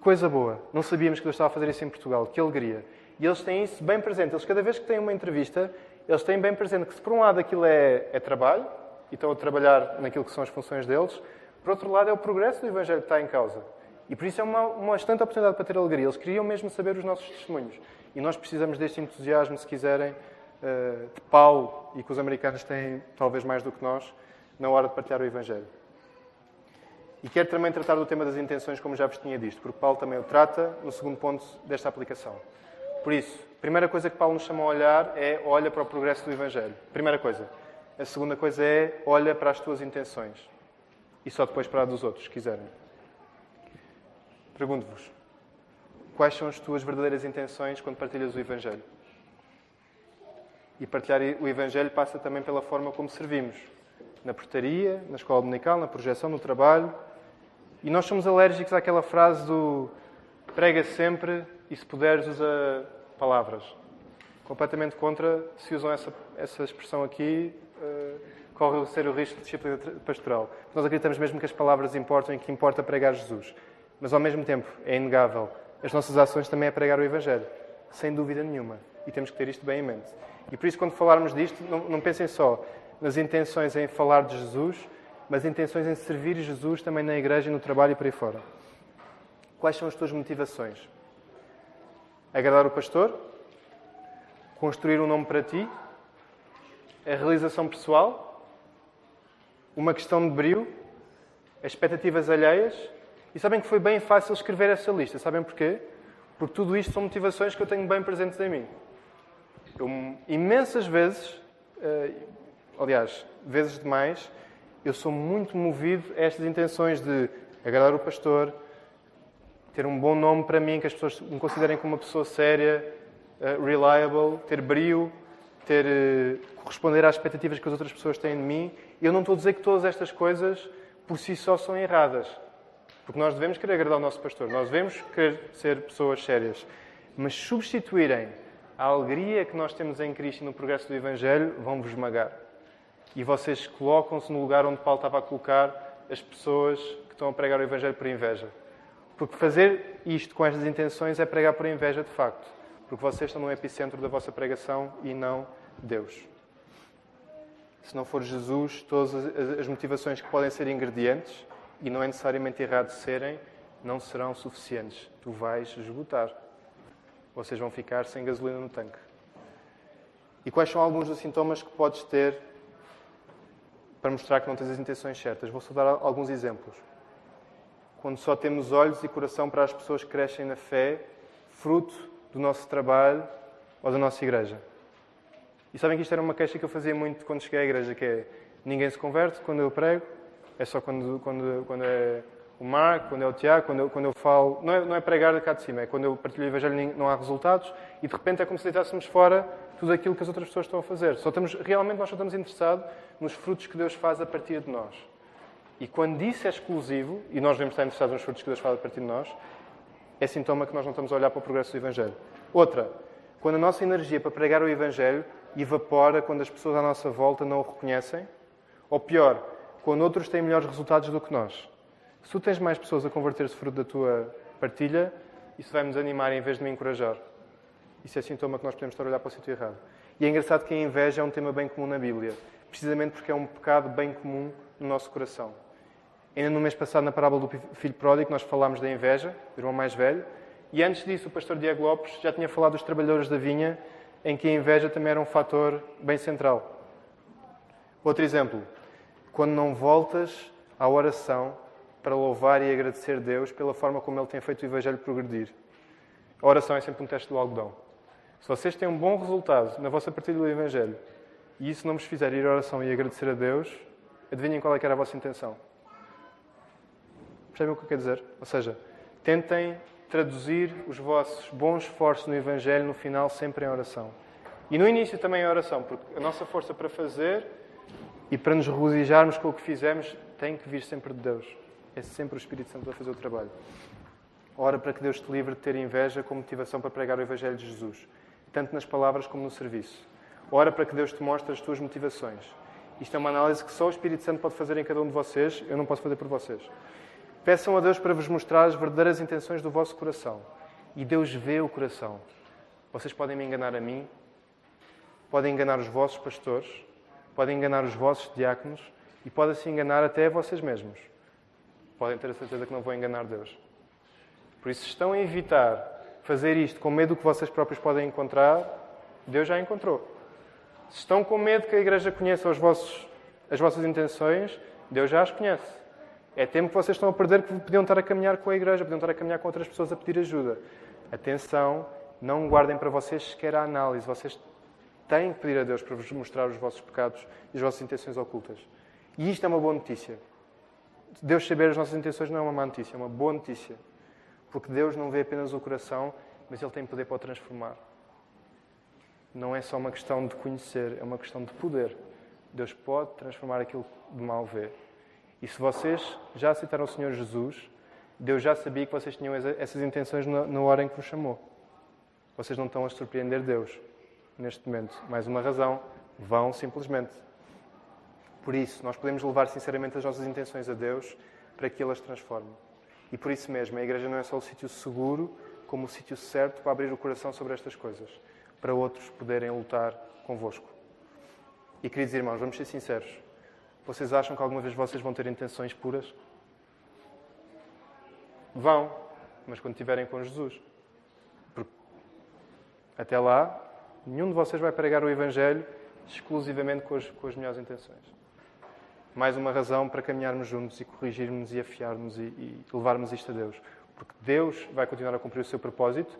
Coisa boa. Não sabíamos que Deus estava a fazer isso em Portugal. Que alegria. E eles têm isso bem presente. Eles, cada vez que têm uma entrevista, eles têm bem presente que, se por um lado aquilo é, é trabalho, e estão a trabalhar naquilo que são as funções deles, por outro lado é o progresso do Evangelho que está em causa. E por isso é uma, uma excelente oportunidade para ter alegria. Eles queriam mesmo saber os nossos testemunhos. E nós precisamos deste entusiasmo, se quiserem, eh, de Paulo e que os americanos têm talvez mais do que nós, na hora de partilhar o Evangelho. E quero também tratar do tema das intenções, como já vos tinha dito, porque Paulo também o trata no segundo ponto desta aplicação. Por isso, a primeira coisa que Paulo nos chama a olhar é olha para o progresso do Evangelho. Primeira coisa. A segunda coisa é olha para as tuas intenções. E só depois para a dos outros, se quiserem. Pergunto-vos: quais são as tuas verdadeiras intenções quando partilhas o Evangelho? E partilhar o Evangelho passa também pela forma como servimos. Na portaria, na escola dominical, na projeção, no trabalho. E nós somos alérgicos àquela frase do prega sempre e se puderes usa palavras. Completamente contra, se usam essa, essa expressão aqui, uh, corre ser o risco de disciplina pastoral. Nós acreditamos mesmo que as palavras importam e que importa pregar Jesus. Mas ao mesmo tempo, é inegável, as nossas ações também é pregar o Evangelho. Sem dúvida nenhuma. E temos que ter isto bem em mente. E por isso, quando falarmos disto, não, não pensem só nas intenções em falar de Jesus, mas intenções em servir Jesus também na igreja e no trabalho e por aí fora. Quais são as tuas motivações? Agradar o pastor? Construir um nome para ti? A realização pessoal? Uma questão de brilho? As expectativas alheias? E sabem que foi bem fácil escrever essa lista. Sabem porquê? Porque tudo isto são motivações que eu tenho bem presentes em mim. Eu, imensas vezes, uh, aliás, vezes demais, eu sou muito movido a estas intenções de agradar o pastor, ter um bom nome para mim, que as pessoas me considerem como uma pessoa séria, uh, reliable, ter brio, ter, uh, corresponder às expectativas que as outras pessoas têm de mim. Eu não estou a dizer que todas estas coisas por si só são erradas. Porque nós devemos querer agradar o nosso pastor, nós devemos querer ser pessoas sérias. Mas substituírem a alegria que nós temos em Cristo e no progresso do Evangelho vão-vos esmagar. E vocês colocam-se no lugar onde Paulo estava a colocar as pessoas que estão a pregar o Evangelho por inveja. Porque fazer isto com estas intenções é pregar por inveja de facto. Porque vocês estão no epicentro da vossa pregação e não Deus. Se não for Jesus, todas as motivações que podem ser ingredientes, e não é necessariamente errado serem, não serão suficientes. Tu vais esgotar. Vocês vão ficar sem gasolina no tanque. E quais são alguns dos sintomas que podes ter para mostrar que não tens as intenções certas? Vou só dar alguns exemplos. Quando só temos olhos e coração para as pessoas que crescem na fé, fruto do nosso trabalho ou da nossa igreja. E sabem que isto era uma queixa que eu fazia muito quando cheguei à igreja, que é ninguém se converte quando eu prego, é só quando, quando, quando é o Marco, quando é o Tiago, quando eu, quando eu falo. Não é, não é pregar cá de cima, é quando eu partilho o Evangelho não há resultados e de repente é como se deitássemos fora tudo aquilo que as outras pessoas estão a fazer. Só estamos, realmente nós só estamos interessados nos frutos que Deus faz a partir de nós. E quando isso é exclusivo, e nós devemos estar interessados nos frutos que Deus faz a partir de nós, é sintoma que nós não estamos a olhar para o progresso do Evangelho. Outra, quando a nossa energia para pregar o Evangelho evapora quando as pessoas à nossa volta não o reconhecem, ou pior, quando outros têm melhores resultados do que nós. Se tu tens mais pessoas a converter-se fruto da tua partilha, isso vai-nos animar em vez de me encorajar. Isso é sintoma que nós podemos estar a olhar para o sítio errado. E é engraçado que a inveja é um tema bem comum na Bíblia, precisamente porque é um pecado bem comum no nosso coração. Ainda no mês passado, na parábola do filho pródigo, nós falámos da inveja, do irmão mais velho, e antes disso, o pastor Diego Lopes já tinha falado dos trabalhadores da vinha, em que a inveja também era um fator bem central. Outro exemplo, quando não voltas à oração para louvar e agradecer Deus pela forma como Ele tem feito o Evangelho progredir. A oração é sempre um teste do algodão. Se vocês têm um bom resultado na vossa partilha do Evangelho e isso não vos fizer ir à oração e agradecer a Deus, adivinhem qual é que era a vossa intenção. Percebem o que eu quero dizer? Ou seja, tentem traduzir os vossos bons esforços no Evangelho no final sempre em oração. E no início também em oração, porque a nossa força para fazer e para nos regozijarmos com o que fizemos, tem que vir sempre de Deus. É sempre o Espírito Santo a fazer o trabalho. Ora para que Deus te livre de ter inveja como motivação para pregar o Evangelho de Jesus, tanto nas palavras como no serviço. Ora para que Deus te mostre as tuas motivações. Isto é uma análise que só o Espírito Santo pode fazer em cada um de vocês, eu não posso fazer por vocês. Peçam a Deus para vos mostrar as verdadeiras intenções do vosso coração. E Deus vê o coração. Vocês podem me enganar a mim, podem enganar os vossos pastores, podem enganar os vossos diáconos e podem se enganar até vocês mesmos. Podem ter a certeza que não vão enganar Deus. Por isso, estão a evitar fazer isto com medo do que vocês próprios podem encontrar, Deus já encontrou. Se estão com medo que a igreja conheça os vossos, as vossas intenções, Deus já as conhece. É tempo que vocês estão a perder que podiam estar a caminhar com a igreja, podiam estar a caminhar com outras pessoas a pedir ajuda. Atenção, não guardem para vocês sequer a análise. Vocês têm que pedir a Deus para vos mostrar os vossos pecados e as vossas intenções ocultas. E isto é uma boa notícia. Deus saber as nossas intenções não é uma má notícia, é uma boa notícia. Porque Deus não vê apenas o coração, mas Ele tem poder para o transformar. Não é só uma questão de conhecer, é uma questão de poder. Deus pode transformar aquilo de mal vê. E se vocês já aceitaram o Senhor Jesus, Deus já sabia que vocês tinham essas intenções na hora em que vos chamou. Vocês não estão a surpreender Deus neste momento. Mais uma razão, vão simplesmente. Por isso, nós podemos levar sinceramente as nossas intenções a Deus para que Ele as transforme. E por isso mesmo, a igreja não é só o sítio seguro, como o sítio certo para abrir o coração sobre estas coisas, para outros poderem lutar convosco. E queridos irmãos, vamos ser sinceros. Vocês acham que alguma vez vocês vão ter intenções puras? Vão, mas quando estiverem com Jesus. Porque até lá, nenhum de vocês vai pregar o Evangelho exclusivamente com as, com as melhores intenções mais uma razão para caminharmos juntos e corrigirmos e afiarmos e, e levarmos isto a Deus. Porque Deus vai continuar a cumprir o seu propósito.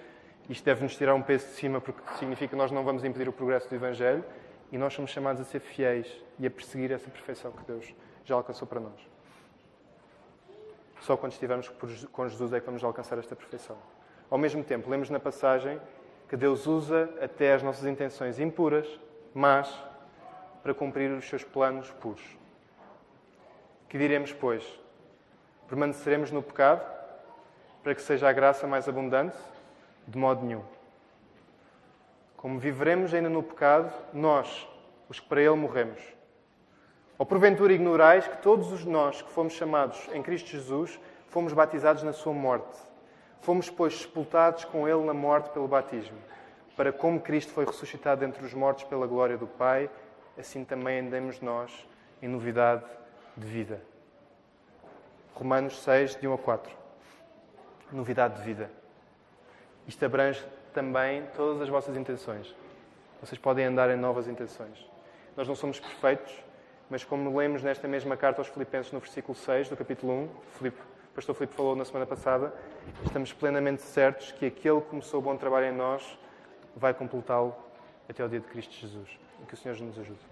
Isto deve-nos tirar um peso de cima, porque significa que nós não vamos impedir o progresso do Evangelho e nós somos chamados a ser fiéis e a perseguir essa perfeição que Deus já alcançou para nós. Só quando estivermos com Jesus é que vamos alcançar esta perfeição. Ao mesmo tempo, lemos na passagem que Deus usa até as nossas intenções impuras, mas para cumprir os seus planos puros. Que diremos, pois? Permaneceremos no pecado para que seja a graça mais abundante? De modo nenhum. Como viveremos ainda no pecado, nós, os que para ele morremos. Ou porventura ignorais que todos os nós que fomos chamados em Cristo Jesus fomos batizados na sua morte. Fomos, pois, sepultados com ele na morte pelo batismo, para como Cristo foi ressuscitado entre os mortos pela glória do Pai, assim também andemos nós em novidade de vida. Romanos 6, de 1 a 4. Novidade de vida. Isto abrange também todas as vossas intenções. Vocês podem andar em novas intenções. Nós não somos perfeitos, mas como lemos nesta mesma carta aos Filipenses, no versículo 6 do capítulo 1, Filipe, o pastor Filipe falou na semana passada, estamos plenamente certos que aquele que começou o bom trabalho em nós vai completá-lo até ao dia de Cristo Jesus. E que o Senhor nos ajude.